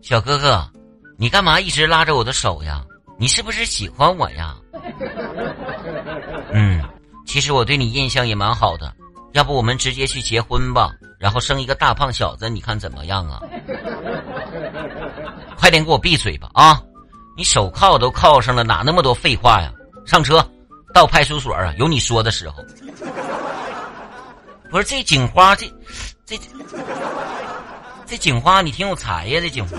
小哥哥，你干嘛一直拉着我的手呀？你是不是喜欢我呀？嗯，其实我对你印象也蛮好的，要不我们直接去结婚吧，然后生一个大胖小子，你看怎么样啊？快点给我闭嘴吧啊！你手铐都铐上了，哪那么多废话呀？上车，到派出所啊，有你说的时候。不是这警花，这这这警花，你挺有才呀，这警花。